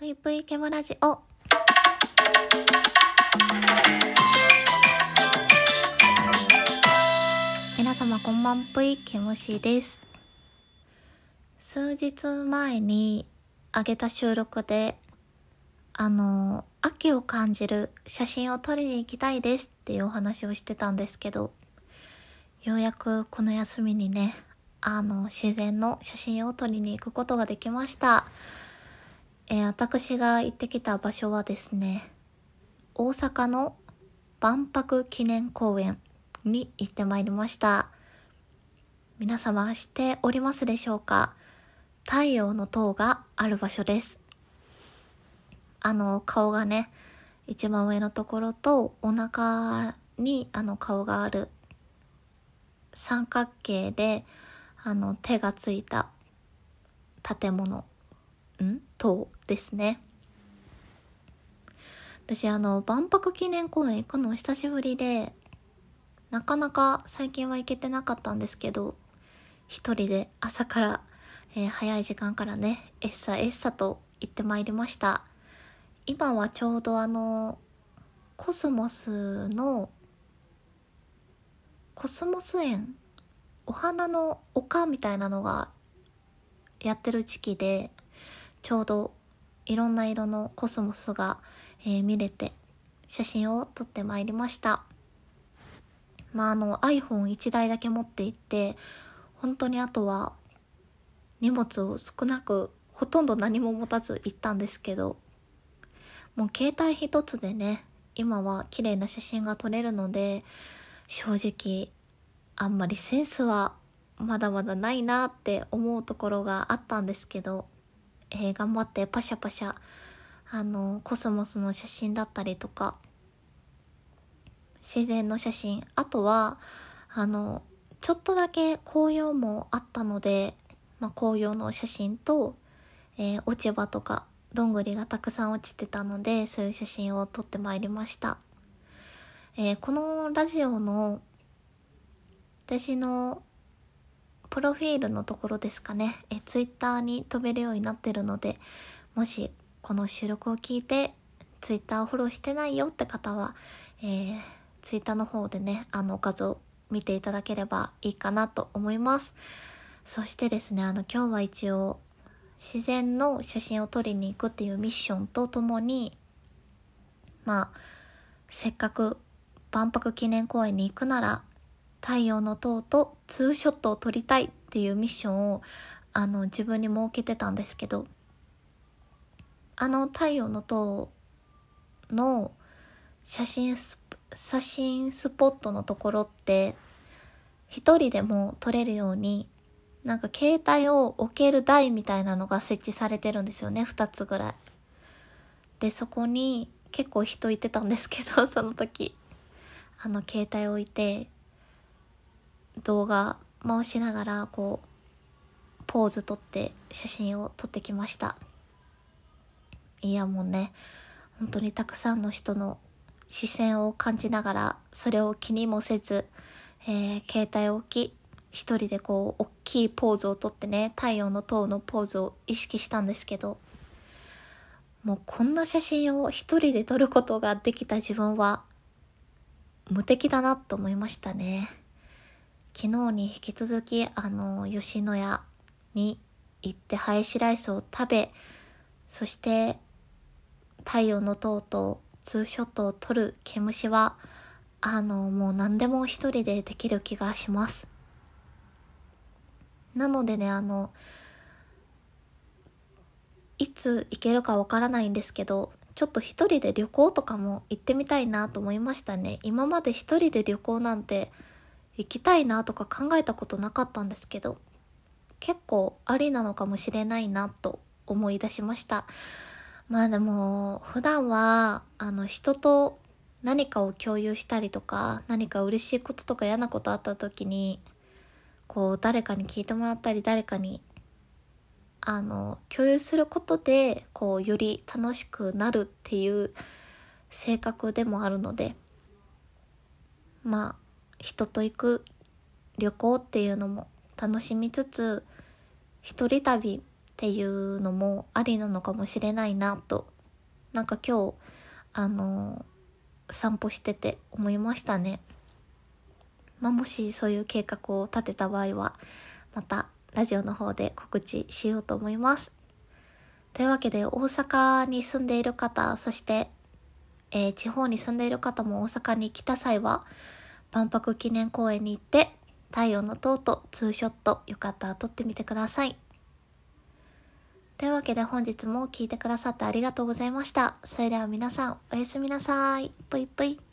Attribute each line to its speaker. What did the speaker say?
Speaker 1: ぷいぷいケモラジオ。皆様こんばんぷいケモシです。数日前に上げた収録で、あの、秋を感じる写真を撮りに行きたいですっていうお話をしてたんですけど、ようやくこの休みにね、あの、自然の写真を撮りに行くことができました。えー私が行ってきた場所はですね、大阪の万博記念公園に行ってまいりました。皆様知っておりますでしょうか？太陽の塔がある場所です。あの、顔がね、一番上のところとお腹にあの顔がある三角形であの手がついた建物ん？塔ですね。私あの万博記念公園行くの久しぶりでなかなか最近は行けてなかったんですけど一人で朝から、えー早い時間からねえっさえっさと行ってまいりました。今はちょうどあのコスモスのコスモス園お花の丘みたいなのがやってる時期でちょうどいろんな色のコスモスが、えー見れて写真を撮ってまいりました。まああの iPhone1 台だけ持って行って本当にあとは荷物を少なくほとんど何も持たず行ったんですけどもう携帯一つでね今は綺麗な写真が撮れるので正直あんまりセンスはまだまだないなって思うところがあったんですけど、えー頑張ってパシャパシャあのコスモスの写真だったりとか自然の写真。あとはあのちょっとだけ紅葉もあったので、まあ、紅葉の写真と、えー落ち葉とかどんぐりがたくさん落ちてたのでそういう写真を撮ってまいりました、えーこのラジオの私のプロフィールのところですかね、えツイッターに飛べるようになってるので、もしこの収録を聞いてツイッターをフォローしてないよって方は、えー、ツイッターの方でね、あの画像見ていただければいいかなと思います。そしてですね、あの今日は一応自然の写真を撮りに行くっていうミッションとともに、まあ、せっかく万博記念公園に行くなら太陽の塔とツーショットを撮りたいっていうミッションをあの自分に設けてたんですけどあの太陽の塔の写真ス写真スポットのところって一人でも撮れるようになんか携帯を置ける台みたいなのが設置されてるんですよね2つぐらい。でそこに結構人いてたんですけどその時あの携帯を置いて動画回しながらこうポーズ撮って写真を撮ってきましたいやもうね本当にたくさんの人の視線を感じながらそれを気にもせず、えー携帯を置き一人でこう大きいポーズを撮ってね太陽の塔のポーズを意識したんですけどもうこんな写真を一人で撮ることができた自分は無敵だなと思いましたね。昨日に引き続きあの吉野家に行ってハヤシライスを食べそして太陽の塔とツーショットを撮る毛虫はあのもう何でも一人でできる気がします。なのでねあのいつ行けるかわからないんですけどちょっと一人で旅行とかも行ってみたいなと思いましたね。今まで一人で旅行なんて行きたいなとか考えたことなかったんですけど結構ありなのかもしれないなと思い出しました。まあでも普段はあの人と何かを共有したりとか何か嬉しいこととか嫌なことあった時にこう誰かに聞いてもらったり誰かにあの共有することでこうより楽しくなるっていう性格でもあるのでまあ人と行く旅行っていうのも楽しみつつ一人旅っていうのもありなのかもしれないなとなんか今日あの散歩してて思いましたね。まあ、もしそういう計画を立てた場合はまたラジオの方で告知しようと思います。というわけで大阪に住んでいる方そして、えー、地方に住んでいる方も大阪に来た際は万博記念公園に行って太陽の塔とツーショットよかったら撮ってみてください。というわけで本日も聴いてくださってありがとうございました。それでは皆さんおやすみなさい。ぷいぷい。